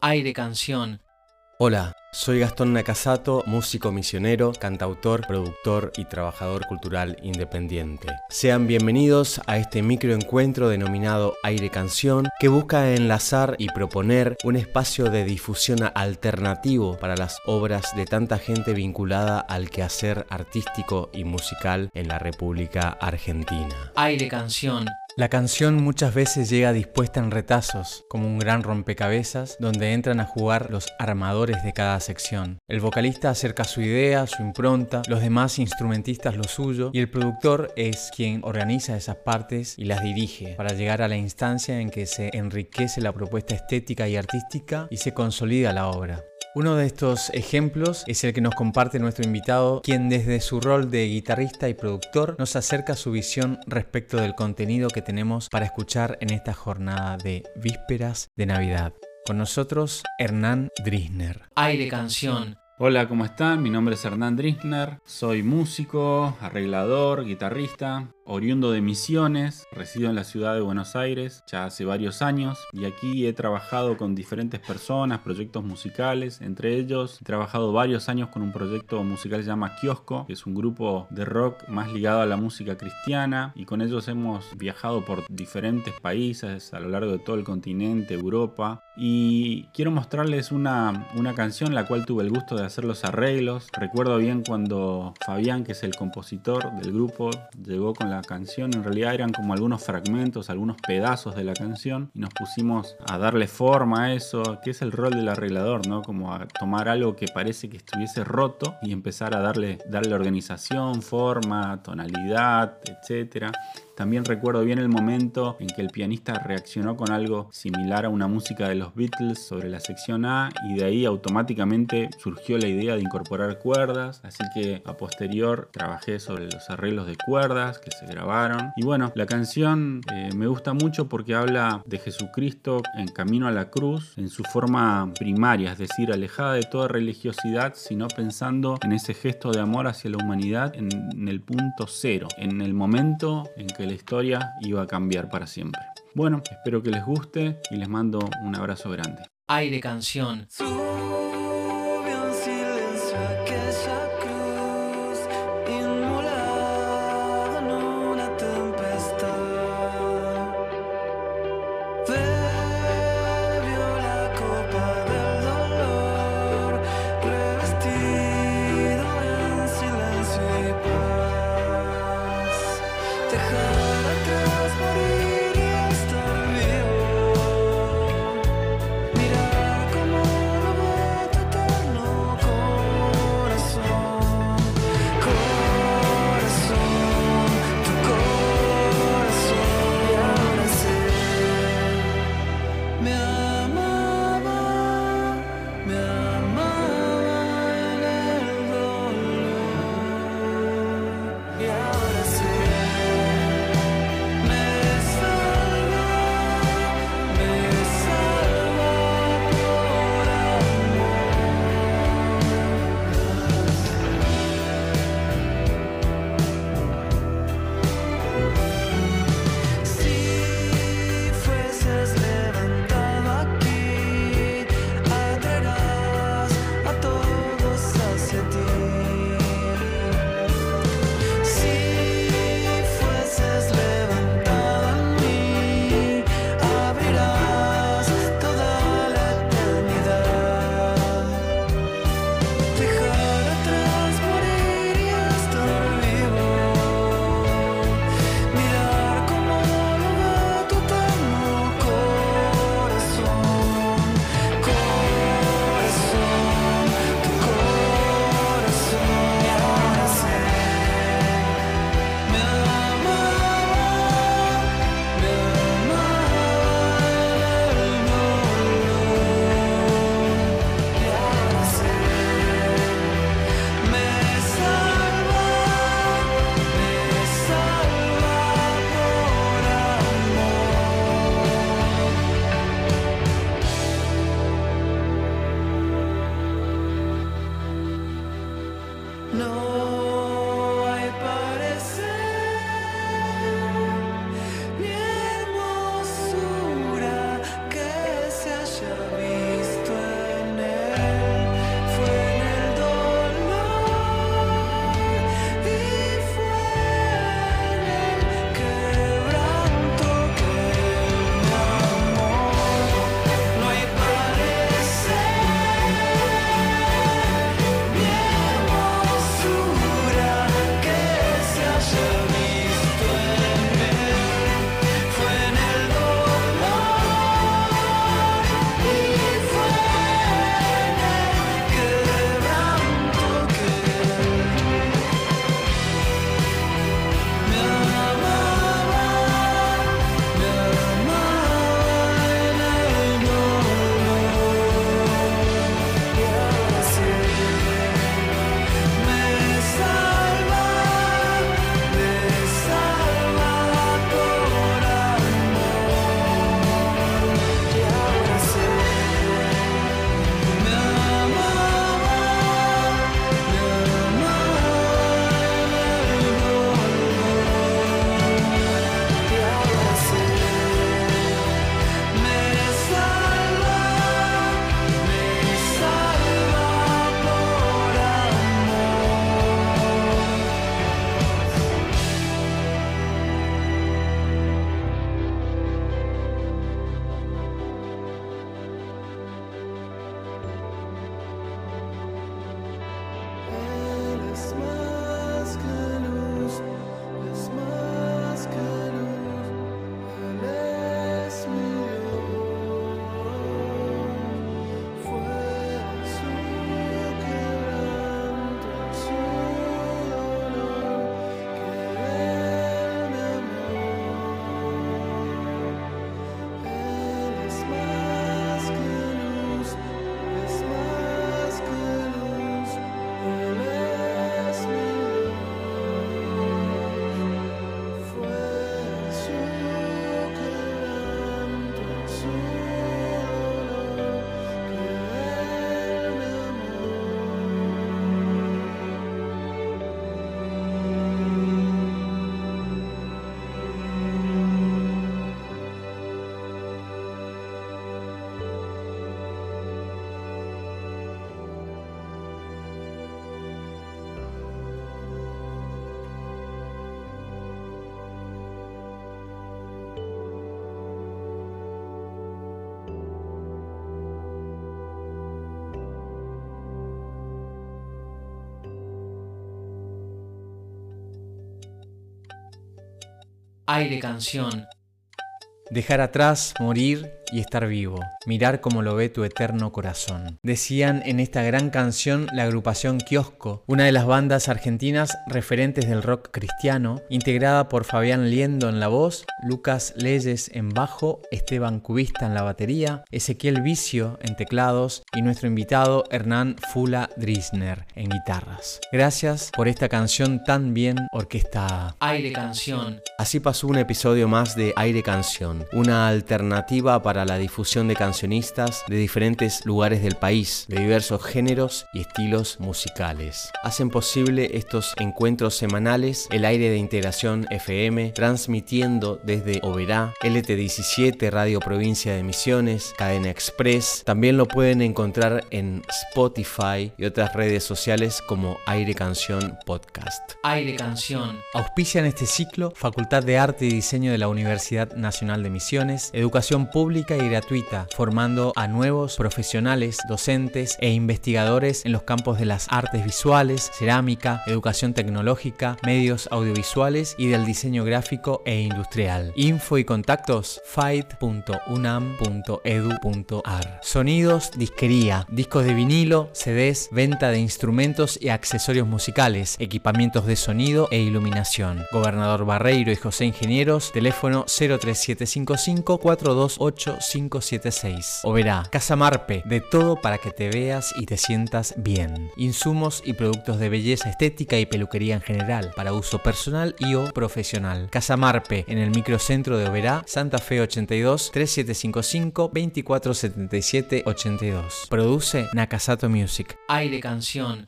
Aire Canción. Hola, soy Gastón Nakasato, músico misionero, cantautor, productor y trabajador cultural independiente. Sean bienvenidos a este microencuentro denominado Aire Canción que busca enlazar y proponer un espacio de difusión alternativo para las obras de tanta gente vinculada al quehacer artístico y musical en la República Argentina. Aire Canción. La canción muchas veces llega dispuesta en retazos, como un gran rompecabezas donde entran a jugar los armadores de cada sección. El vocalista acerca su idea, su impronta, los demás instrumentistas lo suyo y el productor es quien organiza esas partes y las dirige para llegar a la instancia en que se enriquece la propuesta estética y artística y se consolida la obra. Uno de estos ejemplos es el que nos comparte nuestro invitado, quien desde su rol de guitarrista y productor nos acerca su visión respecto del contenido que tenemos para escuchar en esta jornada de vísperas de Navidad. Con nosotros, Hernán Drisner. Aire Canción. Hola, ¿cómo están? Mi nombre es Hernán Drisner, soy músico, arreglador, guitarrista, oriundo de Misiones, resido en la ciudad de Buenos Aires ya hace varios años y aquí he trabajado con diferentes personas, proyectos musicales, entre ellos he trabajado varios años con un proyecto musical que se llama Kiosco, que es un grupo de rock más ligado a la música cristiana y con ellos hemos viajado por diferentes países a lo largo de todo el continente, Europa y quiero mostrarles una, una canción la cual tuve el gusto de hacer los arreglos. Recuerdo bien cuando Fabián, que es el compositor del grupo, llegó con la canción. En realidad eran como algunos fragmentos, algunos pedazos de la canción y nos pusimos a darle forma a eso, que es el rol del arreglador, ¿no? Como a tomar algo que parece que estuviese roto y empezar a darle, darle organización, forma, tonalidad, etcétera. También recuerdo bien el momento en que el pianista reaccionó con algo similar a una música de los Beatles sobre la sección A y de ahí automáticamente surgió la idea de incorporar cuerdas, así que a posterior trabajé sobre los arreglos de cuerdas que se grabaron. Y bueno, la canción eh, me gusta mucho porque habla de Jesucristo en camino a la cruz en su forma primaria, es decir, alejada de toda religiosidad, sino pensando en ese gesto de amor hacia la humanidad en, en el punto cero, en el momento en que la historia iba a cambiar para siempre. Bueno, espero que les guste y les mando un abrazo grande. Aire Canción. Aire canción, Dejar atrás, morir y estar vivo, mirar como lo ve tu eterno corazón. Decían en esta gran canción la agrupación Kiosco, una de las bandas argentinas referentes del rock cristiano, integrada por Fabián Liendo en la voz, Lucas Leyes en bajo, Esteban Cubista en la batería, Ezequiel Vicio en teclados y nuestro invitado Hernán Fula Drisner en guitarras. Gracias por esta canción tan bien orquestada. aire canción, Así pasó un episodio más de Aire Canción, una alternativa para la difusión de cancionistas de diferentes lugares del país, de diversos géneros y estilos musicales. Hacen posible estos encuentros semanales el aire de integración FM, transmitiendo desde Oberá, LT17 Radio Provincia de Misiones, Cadena Express. También lo pueden encontrar en Spotify y otras redes sociales como Aire Canción Podcast. aire canción, Auspician este ciclo Facultad de Arte y Diseño de la Universidad Nacional de Misiones, educación y gratuita, formando a nuevos profesionales, docentes e investigadores en los campos de las artes visuales, cerámica, educación tecnológica, medios audiovisuales y del diseño gráfico e industrial. Info y contactos fight.unam.edu.ar. Sonidos, disquería, discos de vinilo, CDs, venta de instrumentos y accesorios musicales, equipamientos de sonido e iluminación. Gobernador Barreiro y José Ingenieros, teléfono 03755 428 576. O Casa Marpe, de todo para que te veas y te sientas bien. Insumos y productos de belleza estética y peluquería en general, para uso personal y o profesional. Casa Marpe, en el microcentro de Oberá, Santa Fe 82 3755 2477 82. Produce Nakasato Music. aire canción.